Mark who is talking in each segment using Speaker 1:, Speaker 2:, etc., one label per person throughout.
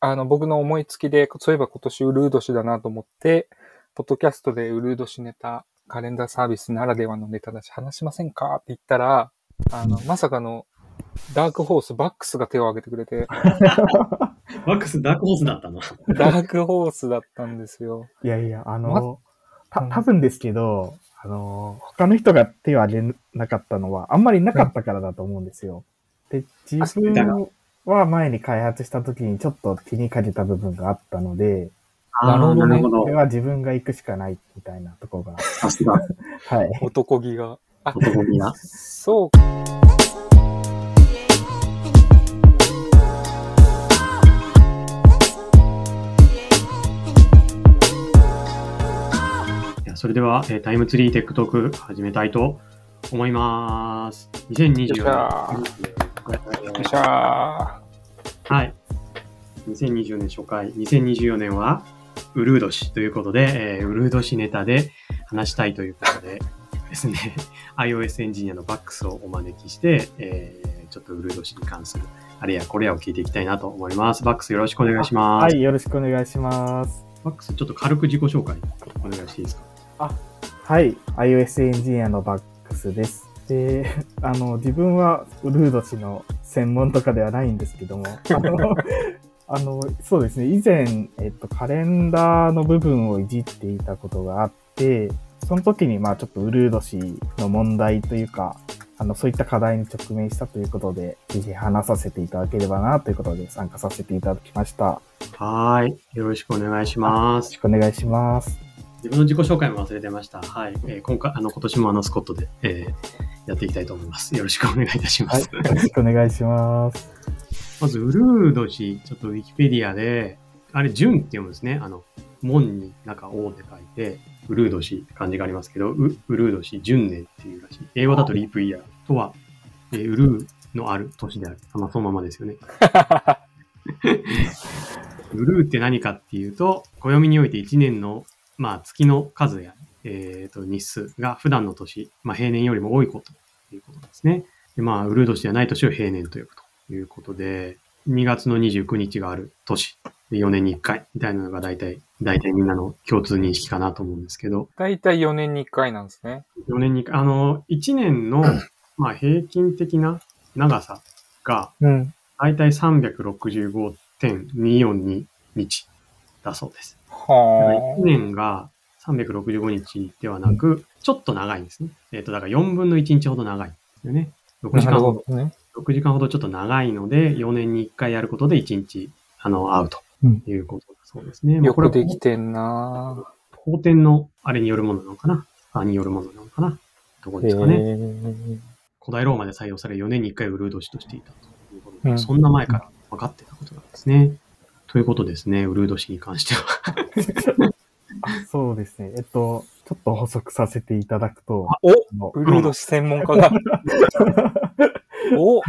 Speaker 1: あの、僕の思いつきで、そういえば今年ウルー年だなと思って、ポッドキャストでウルー年ネタ、カレンダーサービスならではのネタだし話しませんか？って言ったら、あの、まさかの、ダークホース、バックスが手を挙げてくれて、
Speaker 2: ワックスダークホースだったの？
Speaker 1: ダークホースだったんですよ。
Speaker 3: いやいや、あ
Speaker 1: ま
Speaker 3: の、た
Speaker 1: うん
Speaker 3: 多分ですけど、あの、他の人が手を挙げなかったのは、あんまりなかったからだと思うんですよ。で、自
Speaker 2: だが
Speaker 3: 分は前に開発した時にちょっと気にかけた部分があったので、
Speaker 1: なるほど
Speaker 2: なるほど。
Speaker 3: これは自分が行くしかないみたいなところが、
Speaker 2: さすが、
Speaker 3: はい。
Speaker 1: 男気が。あ、
Speaker 2: 男気が。
Speaker 1: そう。
Speaker 2: いやそれでは、えータイムツリーテックトーク始めたいと思います。2024
Speaker 1: よっしゃよっしゃ
Speaker 2: はい。2020年初回、2024年は、ウルー年ということで、えーウルー年ネタで話したいということでですね、iOS エンジニアのバックスをお招きして、えーちょっとウルー年に関するあれやこれやを聞いていきたいなと思います。バックスよろしくお願いします。
Speaker 3: はい、よろしくお願いします。
Speaker 2: バックスちょっと軽く自己紹介お願いしていいですか？
Speaker 3: はい、iOS エンジニアのバックスです。で、あの、自分はウルード氏の専門とかではないんですけども、あの、あのそうですね、以前、えっと、カレンダーの部分をいじっていたことがあって、その時に、まあちょっとウルード氏の問題というか、あの、そういった課題に直面したということで、ぜひ話させていただければなということで参加させていただきました。よ
Speaker 2: はーい。よろしくお願いします
Speaker 3: ろし。くお願いします。
Speaker 2: 自分の自己紹介も忘れてました。はい。えー今回、あの、今年もあのスコットで、えーやっていきたいと思います。よろしくお願いいたしま
Speaker 3: はい、
Speaker 2: す。
Speaker 3: よろしくお願いします。
Speaker 2: まず、ウルード氏、ちょっとウィキペディアで、あれ、純って読むんですね。あの、門になんか王って書いて、ウルード氏って漢字がありますけど、ウウルード氏、純年っていうらしい。英語だとリープイヤーとは、えーウルーのある年である。まあ、そのままですよね。ブルーって何かっていうと、暦において1年の、まあ、月の数や、えーと日数が普段の年、まあ、平年よりも多いことということですね。でまあ、ウルー年ではない年を平年と呼ぶということで、2月の29日がある年、で4年に1回みたいなのが大体、大体みんなの共通認識かなと思うんですけど、
Speaker 1: だいたい4年に1回なんですね。
Speaker 2: 4年に1回、あの、1年の、まあ、平均的な長さが、
Speaker 3: うん。
Speaker 2: 大体365.242日だそうです。
Speaker 1: は
Speaker 2: 1年が365日ではなく、ちょっと長いんですね。えっ、と、だから4分の1日ほど長いんですよね。6
Speaker 1: あ。なる
Speaker 2: 時間ほど、
Speaker 1: ほどね。
Speaker 2: 6時間ほどちょっと長いので、4年に1回やることで1日、あの、会うと
Speaker 3: うん
Speaker 2: いうことだそうですね。まあ
Speaker 1: よ
Speaker 2: これ
Speaker 1: くできてんな
Speaker 2: 法典のあれによるものなのかなあによるものなのかなどこ
Speaker 1: ぁ。
Speaker 2: ですかね。
Speaker 1: ー
Speaker 2: 古代ローマで採用され4年に1回ウルー年としていたということで、
Speaker 1: うん
Speaker 2: そんな前から分かってたことなんですね。ということですね、ウルー年に関しては。
Speaker 3: あそうですね。えっと、ちょっと補足させていただくと、
Speaker 1: おウルード氏専門家が。お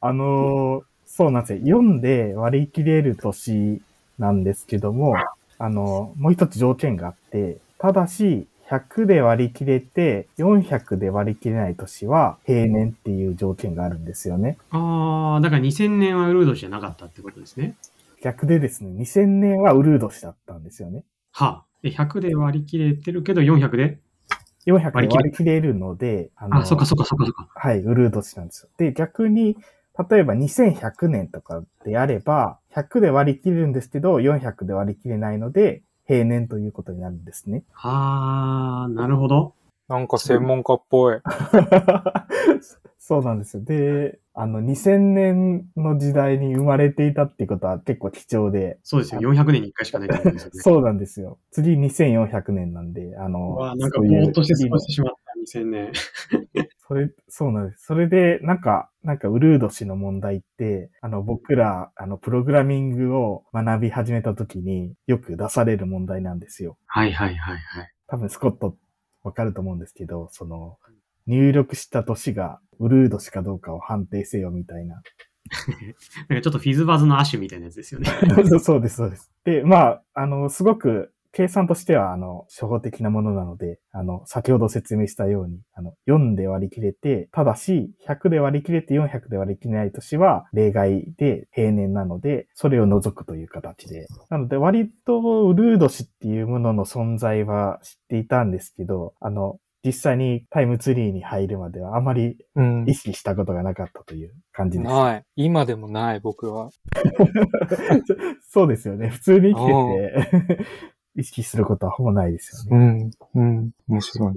Speaker 3: あのーそうなんですよ。読んで割り切れる年なんですけども、あの、もう一つ条件があって、ただし、100で割り切れて、400で割り切れない年は平年っていう条件があるんですよね。
Speaker 2: ああ、だから2000年はウルー年じゃなかったってことですね。
Speaker 3: 逆でですね、2000年はウルー年だったんですよね。
Speaker 2: はあ。で、100で割り切れてるけど、400で
Speaker 3: ？400
Speaker 2: 割り切れ
Speaker 3: で割り切れるので、あ
Speaker 2: あ、そっかそっかそっかそっか。
Speaker 3: はい、ウルー年なんですよ。で、逆に、例えば2100年とかであれば、100で割り切れるんですけど、400で割り切れないので、平年ということになるんですね。
Speaker 2: はあ、なるほど。
Speaker 1: なんか専門家っぽい。
Speaker 3: そうなんですよ。で、あの、2000年の時代に生まれていたっていうことは結構貴重で、
Speaker 2: そうですよ。400年に1回しかないってことですよね。
Speaker 3: そうなんですよ。次2400年なんで、あ
Speaker 2: う
Speaker 3: の、
Speaker 2: わなんかぼーっとして過ごしてしまった、2000年。
Speaker 3: それ、そうなんです。それで、なんか、なんか、ウルード氏の問題って、あの、僕ら、あの、プログラミングを学び始めた時によく出される問題なんですよ。
Speaker 2: はいはいはいはい。
Speaker 3: 多分、スコットわかると思うんですけど、その、入力した年がウルード氏かどうかを判定せよみたいな。
Speaker 2: なんかちょっとフィズバズの亜種みたいなやつですよね。
Speaker 3: そうです、そうです。で、まあ、あの、すごく計算としては、あの、初歩的なものなので、あの、先ほど説明したように、あの、4で割り切れて、ただし、100で割り切れて400で割り切れない年は例外で平年なので、それを除くという形で。なので、割とウルード氏っていうものの存在は知っていたんですけど、あの、実際にタイムツリーに入るまではあまり
Speaker 1: うん
Speaker 3: 意識したことがなかったという感じです。
Speaker 1: ない。今でもない、僕は。
Speaker 3: そうですよね。普通に生きてて、意識することはほぼないですよね。
Speaker 1: ん。うん。面白い。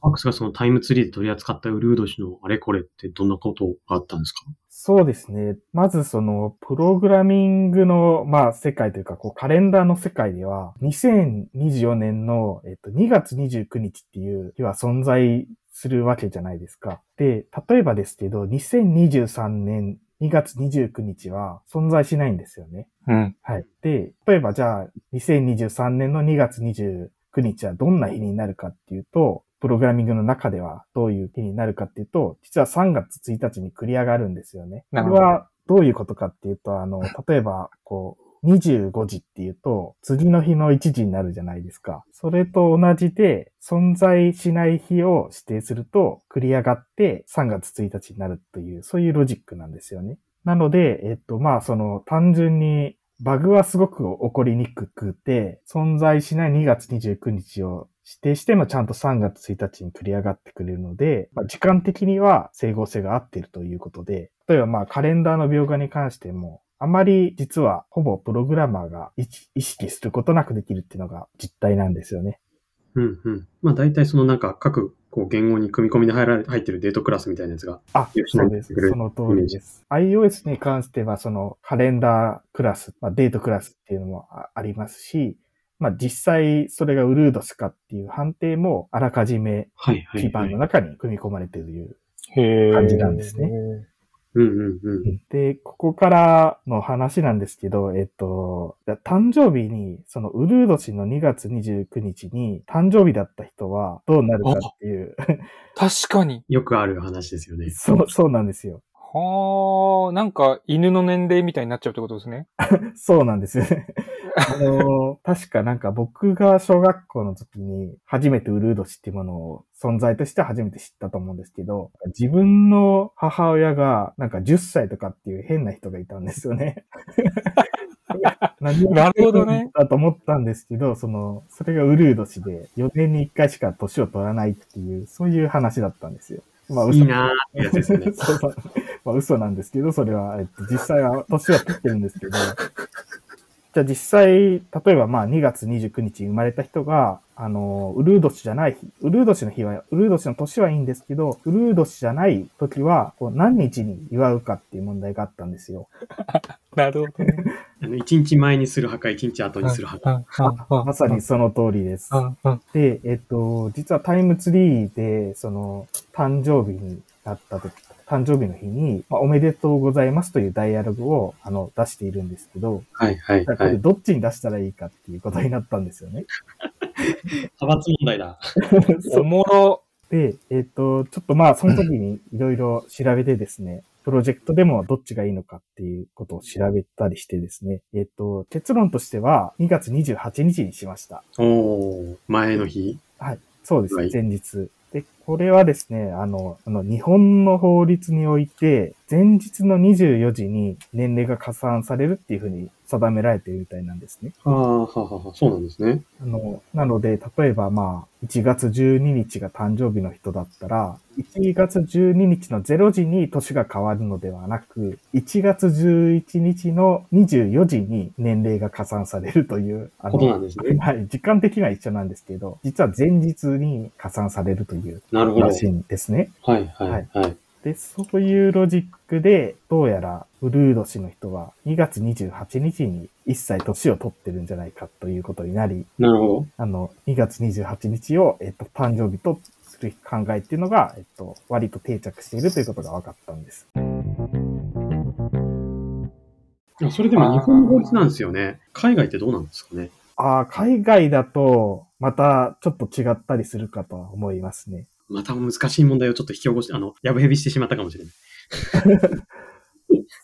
Speaker 2: マックスがそのタイムツリーで取り扱ったウルード氏のあれこれってどんなことがあったんですか？
Speaker 3: そうですね。まずその、プログラミングの、まあ、世界というか、こう、カレンダーの世界では、2024年の、えっと、2月29日っていう日は存在するわけじゃないですか。で、例えばですけど、2023年2月29日は存在しないんですよね。
Speaker 1: うん。
Speaker 3: はい。で、例えばじゃあ、2023年の2月29日はどんな日になるかっていうと、プログラミングの中ではどういう日になるかっていうと、実は3月1日に繰り上がるんですよね。これはどういうことかっていうと、あの、例えば、こう、25時っていうと、次の日の1時になるじゃないですか。それと同じで、存在しない日を指定すると、繰り上がって3月1日になるという、そういうロジックなんですよね。なので、えっと、まあ、その、単純に、バグはすごく起こりにくくて、存在しない2月29日を指定してもちゃんと3月1日に繰り上がってくれるので、まあ、時間的には整合性が合っているということで、例えばまあカレンダーの描画に関しても、あまり実はほぼプログラマーが意意識することなくできるっていうのが実態なんですよね。
Speaker 2: うんうん。まあ大体そのなんか各こう言語に組み込みで入られ入ってるデートクラスみたいなやつが
Speaker 3: あそうです。その通りです。iOS に関しては、そのカレンダークラス、まあ、デートクラスっていうのもあありますし、まあ実際それがウルードスかっていう判定もあらかじめ
Speaker 2: はいはい、はい
Speaker 3: 基盤の。中に組み込まれている。
Speaker 1: へえ。
Speaker 3: 感じなんですね
Speaker 2: うんうんうん。
Speaker 3: で、ここからの話なんですけど、えっと、誕生日に、そのウルード氏の2月29日に誕生日だった人はどうなるかっていう、
Speaker 1: 確かに。
Speaker 2: よくある話ですよね。
Speaker 3: そう、そうなんですよ。
Speaker 1: はあ、なんか犬の年齢みたいになっちゃうってことですね。
Speaker 3: そうなんですよね。あの、確かなんか僕が小学校の時に初めてウルード氏っていうものを存在として初めて知ったと思うんですけど、自分の母親がなんか10歳とかっていう変な人がいたんですよね。
Speaker 1: なるほどね
Speaker 3: だと思ったんですけど、その、それがウルード氏で4年に1回しか年を取らないっていう、そういう話だったんですよ。まあ
Speaker 2: いいなーってやつですよね。
Speaker 3: そうそう。まあ嘘なんですけど、それは、えっと、実際は年は取ってるんですけど、じゃあ実際、例えばまあ2月29日に生まれた人が、あの、ウルード氏じゃない日、ウルード氏の日は、ウルード氏の年はいいんですけど、ウルード氏じゃない時は、こう何日に祝うかっていう問題があったんですよ。
Speaker 1: なるほどね。
Speaker 2: あ の一日前にする派か、一日後にする派か。
Speaker 3: まさにその通りです。で、えっと、実はタイムツリーで、その、誕生日になった時、誕生日の日に、まあ、おめでとうございますというダイアログを、あの、出しているんですけど、
Speaker 2: はいはいはい。
Speaker 3: どっちに出したらいいかっていうことになったんですよね。
Speaker 2: 派閥問題だ。
Speaker 1: おもろ。
Speaker 3: で、えっと、ちょっとまあ、その時にいろいろ調べてですね、プロジェクトでもどっちがいいのかっていうことを調べたりしてですね、えっと、結論としては2月28日にしました。
Speaker 2: おー、前の日。
Speaker 3: はい。そうです
Speaker 2: はい。
Speaker 3: 前日。で、これはですね、あの、あの日本の法律において、前日の24時に年齢が加算されるっていうふうに定められているみたいなんですね。
Speaker 2: ああ、ははは、そうなんですね。
Speaker 3: あの、なので、例えばまあ、1月12日が誕生日の人だったら、1月12日の0時に年が変わるのではなく、1月11日の24時に年齢が加算されるという、あ
Speaker 2: ことなんですね。
Speaker 3: はい、時間的には一緒なんですけど、実は前日に加算されるという
Speaker 2: なるほど。
Speaker 3: らしいんですね。
Speaker 2: はいはいはい。
Speaker 3: で、そういうロジックで、どうやらウルード氏の人は2月28日に一切年を取ってるんじゃないかということになり、
Speaker 2: なるほ
Speaker 3: あの、2月28日を、えっと、誕生日とする考えっていうのが、えっと、割と定着しているということが分かったんです。
Speaker 2: ど。それでも日本の法律なんですよね。海外ってどうなんですかね。
Speaker 3: ああ、海外だと、またちょっと違ったりするかとは思いますね。
Speaker 2: また難しい問題をちょっと引き起こして、あの、やぶへびしてしまったかもしれない。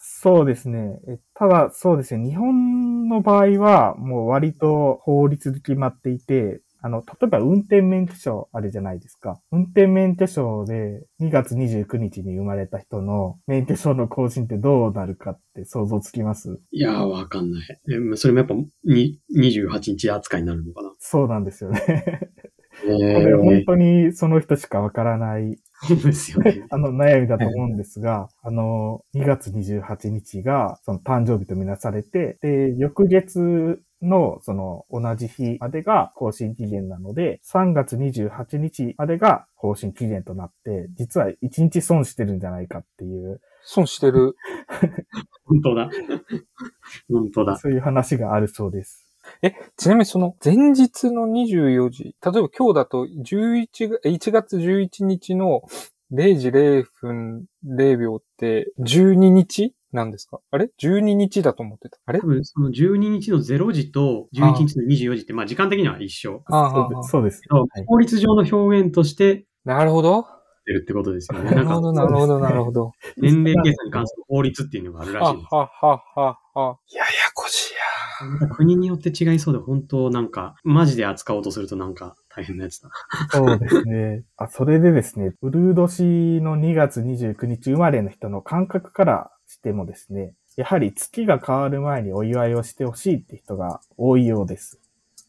Speaker 3: そうですね。えただ、そうですね。日本の場合は、もう割と法律で決まっていて、あの、例えば運転免許証あるじゃないですか。運転免許証で2月29日に生まれた人の免許証の更新ってどうなるかって想像つきます？
Speaker 2: いやー、わかんない。えまあそれもやっぱに28日扱いになるのかな？
Speaker 3: そうなんですよね。
Speaker 2: え
Speaker 3: これ本当にその人しかわからない
Speaker 2: そうですよね。
Speaker 3: あの、悩みだと思うんですが、あの、2月28日が、その誕生日とみなされて、で、翌月の、その、同じ日までが更新期限なので、3月28日までが更新期限となって、実は1日損してるんじゃないかっていう、
Speaker 1: 損してる。
Speaker 2: 本当だ。本当だ。
Speaker 3: そういう話があるそうです。
Speaker 1: ちなみにその前日の24時、例えば今日だと11が、1月11日の0時0分0秒って12日なんですか？あれ ?12 日だと思ってた。あれ？
Speaker 2: 多分その12日の0時と11日の24時って、まあ時間的には一緒。
Speaker 1: あ
Speaker 3: そうですそうです。
Speaker 2: 法律上の表現として
Speaker 1: なるほど。
Speaker 2: 出るってことですよね。
Speaker 1: なるほど、なるほど、なるほ
Speaker 3: ど。
Speaker 1: ど。
Speaker 2: 年齢計算に関する法律っていうのがあるら
Speaker 1: は
Speaker 2: しいです。
Speaker 1: はははは。ややこしいや。
Speaker 2: 国によって違いそうで、本当なんか、マジで扱おうとするとなんか大変なやつだ。
Speaker 3: そうですね。あ、それでですね、ウルー年の2月29日生まれの人の感覚からしてもですね、やはり月が変わる前にお祝いをしてほしいって人が多いようです。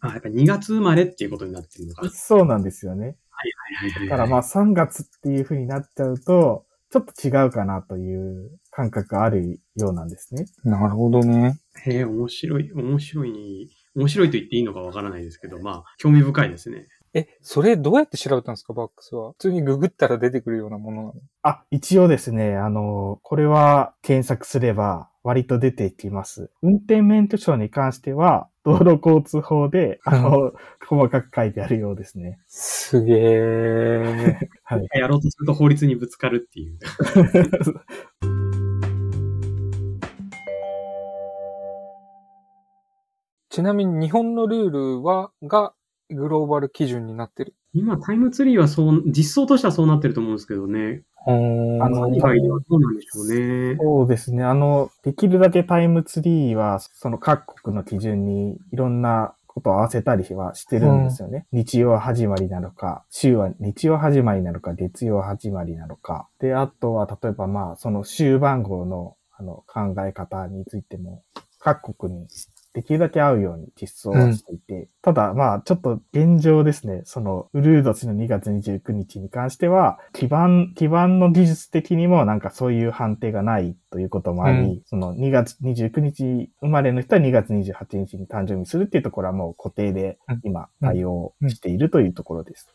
Speaker 2: あ、やっぱ2月生まれっていうことになってるのか。はい
Speaker 3: そうなんですよね。
Speaker 2: はいはい、
Speaker 3: だからまあ3月っていう風になっちゃうと、ちょっと違うかなという感覚があるようなんですね。
Speaker 1: なるほどね。
Speaker 2: へえ、面白い、面白い、面白いと言っていいのかわからないですけど、まあ、興味深いですね。
Speaker 1: え、それどうやって調べたんですか、バックスは？普通にググったら出てくるようなものなの
Speaker 3: あ、一応ですね、あの、これは検索すれば割と出てきます。運転免許証に関しては、道路交通法で、あの、細かく書いてあるようですね。
Speaker 1: すげー。
Speaker 3: はい。
Speaker 2: やろうとすると法律にぶつかるっていう。
Speaker 1: ちなみに日本のルールは、がグローバル基準になってる。
Speaker 2: 今、タイムツリーはそう、実装としてはそうなってると思うんですけどね。
Speaker 1: あの
Speaker 3: あの
Speaker 2: 海外ではどうなんでしょうね。
Speaker 3: そうですね。あの、できるだけタイムツリーは、その各国の基準にいろんなことを合わせたりはしてるんですよね。日曜始まりなのか、週は日曜始まりなのか、月曜始まりなのか。で、あとは、例えばまあ、その週番号の、あの、考え方についても、各国にできるだけ合うように実装はしていて、ただまあちょっと現状ですね、そのウルード氏の2月29日に関しては、基盤、基盤の技術的にもなんかそういう判定がないということもあり、
Speaker 1: うん
Speaker 3: その2月29日生まれの人は2月28日に誕生日するっていうところはもう固定で今対応しているというところです。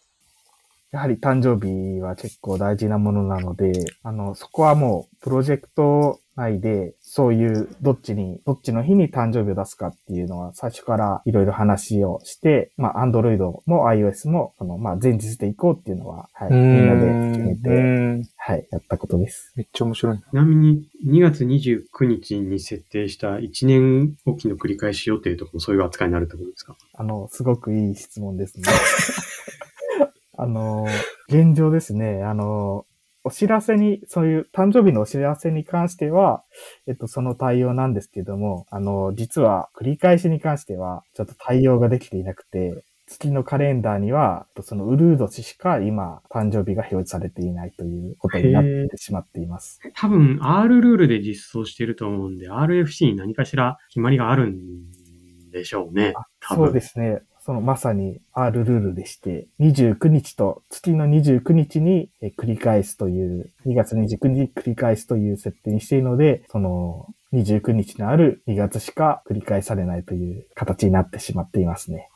Speaker 3: やはり誕生日は結構大事なものなので、あの、そこはもうプロジェクト内で、そういうどっちに、どっちの日に誕生日を出すかっていうのは最初からいろいろ話をして、まあ、Android も iOS も、その、まあ、前日で行こうっていうのは、はい、みんなで決め
Speaker 1: う
Speaker 3: て、
Speaker 1: ん
Speaker 3: はい、やったことです。
Speaker 1: めっちゃ面白いな。
Speaker 2: ちなみに、2月29日に設定した1年おきの繰り返し予定とかもそういう扱いになるってことですか？
Speaker 3: あの、すごくいい質問ですね。あの、現状ですね、あの、お知らせに、そういう誕生日のお知らせに関しては、えっと、その対応なんですけども、あの、実は繰り返しに関しては、ちょっと対応ができていなくて、月のカレンダーには、えっとそのウルード氏しか今、誕生日が表示されていないということになってしまっています。
Speaker 2: 多分 R ルールで実装してると思うんで、RFC に何かしら決まりがあるんでしょうね。
Speaker 3: そうですね。そのまさに R ルールでして、29日と月の29日にえ繰り返すという、2月29日に繰り返すという設定にしているので、その29日のある2月しか繰り返されないという形になってしまっていますね。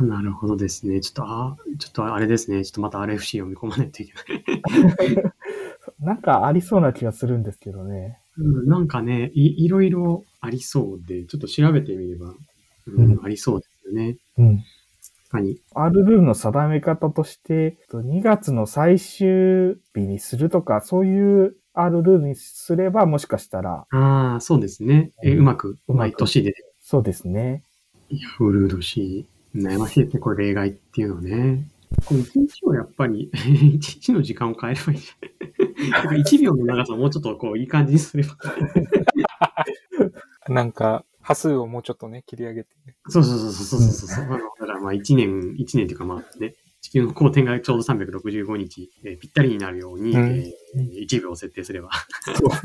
Speaker 2: なるほどですね。ちょっと、あ、ちょっとあれですね。ちょっとまた RFC 読み込まないといけない。
Speaker 3: なんかありそうな気がするんですけどね。
Speaker 2: うん、なんかねい、いろいろありそうで、ちょっと調べてみれば、うん
Speaker 3: うん
Speaker 2: ありそうですよね。
Speaker 3: うん。
Speaker 2: 確かに。
Speaker 3: R ルールの定め方として、2月の最終日にするとか、そういう R ルールにすれば、もしかしたら、
Speaker 2: ああ、そうですね。え、
Speaker 3: う
Speaker 2: まく、
Speaker 3: うまく
Speaker 2: 毎年で。
Speaker 3: そうですね。
Speaker 2: いや、フルードし、悩ましいですね。これ例外っていうのはね。これ一日をやっぱり、一日の時間を変えればいい。だから1秒の長さをもうちょっとこう、いい感じにすれば。
Speaker 1: なんか、波数をもうちょっとね、切り上げて。
Speaker 2: そうそうそうそうそうそうそう。だからまあ1年、一年っていうかまあね、地球の公転がちょうど365日、えーぴったりになるように、
Speaker 1: うん
Speaker 2: えー1秒を設定すれば。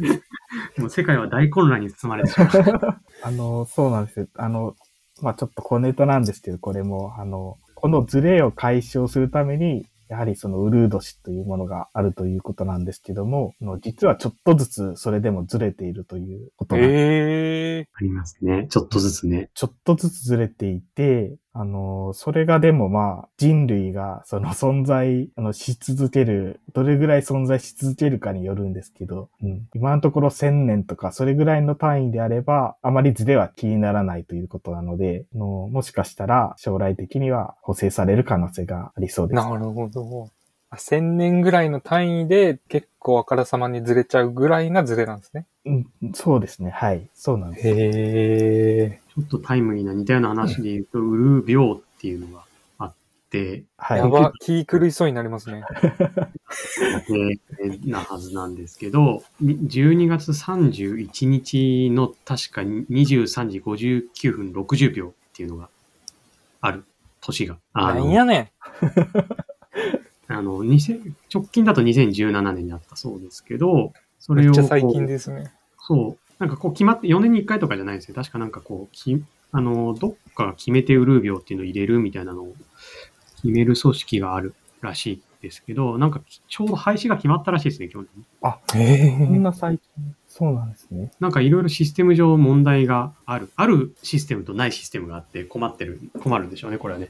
Speaker 2: もう世界は大混乱に包まれてしまう。
Speaker 3: あの、そうなんですよ。あの、まあちょっと小ネタなんですけど、これも、あの、このズレを解消するために、やはりそのウルー年というものがあるということなんですけども、あの実はちょっとずつそれでもずれているということなんです
Speaker 1: ええ
Speaker 2: ありますね。ちょっとずつね。
Speaker 3: ちょっとずつずれていて、あの、それがでもまあ、人類がその存在、あの、し続ける、どれぐらい存在し続けるかによるんですけど、うん、今のところ1000年とか、それぐらいの単位であれば、あまりズレは気にならないということなので、のもしかしたら将来的には補正される可能性がありそうです。
Speaker 1: なるほど。あ1000年ぐらいの単位で結構あからさまにずれちゃうぐらいがずれなんですね。
Speaker 3: うん、そうですね。はい。そうなんです。
Speaker 1: へえ。
Speaker 2: ちょっとタイムリーな似たような話で言うと、ウルー病っていうのがあって、
Speaker 3: はい。
Speaker 1: やば、気狂いそうになりますね。
Speaker 2: えーなはずなんですけど、に12月31日の確かに23時59分60秒っていうのがある年が。あの
Speaker 1: なんやねん。
Speaker 2: あの、2000直近だと2017年にあったそうですけど、それ
Speaker 1: め
Speaker 2: をこう。
Speaker 1: っちゃ最近ですね。
Speaker 2: そう。なんかこう決まって、4年に1回とかじゃないんですよ。確かなんかこう、きあの、どっかが決めてウルー病っていうのを入れるみたいなのを決める組織があるらしいですけど、なんかちょうど廃止が決まったらしいですね、去年。
Speaker 3: あ、
Speaker 1: え
Speaker 3: こんな最近。そうなんですね。
Speaker 2: なんかいろいろシステム上問題がある。あるシステムとないシステムがあって困ってる、困るんでしょうね、これはね。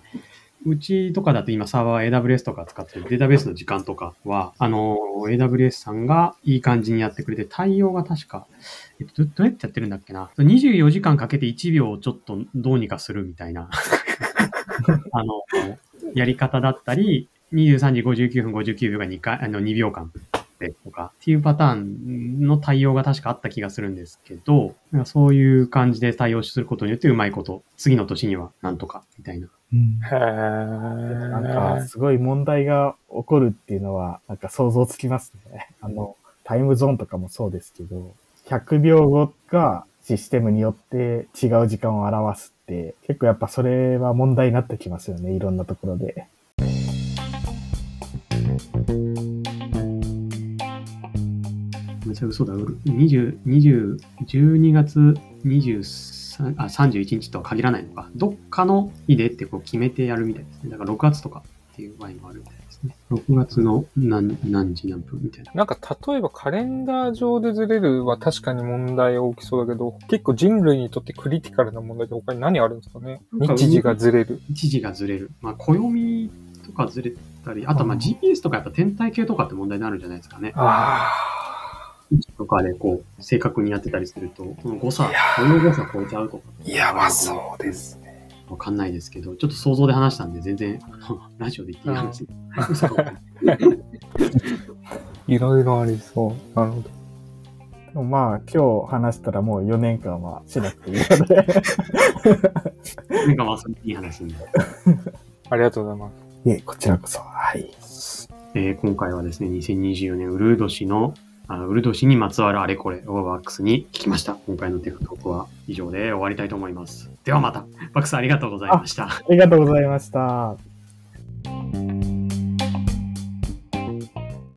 Speaker 2: うちとかだと今サーバー AWS とか使ってるデータベースの時間とかは、あの、AWS さんがいい感じにやってくれて、対応が確か、えっと、どどうやってやってるんだっけな。24時間かけて1秒をちょっとどうにかするみたいな、あの、やり方だったり、23時59分59秒が2回、あの2秒間でとかっていうパターンの対応が確かあった気がするんですけど、そういう感じで対応することによってうまいこと、次の年にはなんとかみたいな。
Speaker 3: うん
Speaker 1: へえ。
Speaker 3: なんか、すごい問題が起こるっていうのは、なんか想像つきますね。あの、タイムゾーンとかもそうですけど、100秒後がシステムによって違う時間を表すって、結構やっぱそれは問題になってきますよね、いろんなところで。
Speaker 2: めちゃ嘘だ。20、20、12月23あ31日とは限らないのか。どっかの日でってこう決めてやるみたいですね。だから6月とかっていう場合もあるみたいですね。6月の何何時何分みたいな。
Speaker 1: なんか例えばカレンダー上でずれるは確かに問題大きそうだけど、結構人類にとってクリティカルな問題って他に何あるんですかね？日時がずれる。
Speaker 2: 日時がずれる。まあ、暦とかずれたり、あとまあ GPS とかやっぱ天体系とかって問題になるんじゃないですかね。
Speaker 1: あ
Speaker 2: 位置とかでこう、正確にやってたりすると、この誤差
Speaker 1: いや、
Speaker 2: この誤差超えちゃうとか。
Speaker 1: あ。やばそうですね。
Speaker 2: わかんないですけど、ちょっと想像で話したんで、全然、あ のラジオで言っていい話。い
Speaker 1: いろいろありそう。なるほど。
Speaker 3: でもまあ、今日話したらもう4年間はしなくていいので。
Speaker 2: なんかまあ、それいい話になる。
Speaker 1: ありがとうございます。
Speaker 3: いえ、こちらこそ。はい。
Speaker 2: えー今回はですね、2024年ウルー年の、あの、ウルド氏にまつわるあれこれをバックスに聞きました。今回のテクトークは以上で終わりたいと思います。ではまた。バックスありがとうございました。
Speaker 3: ありがとうございました。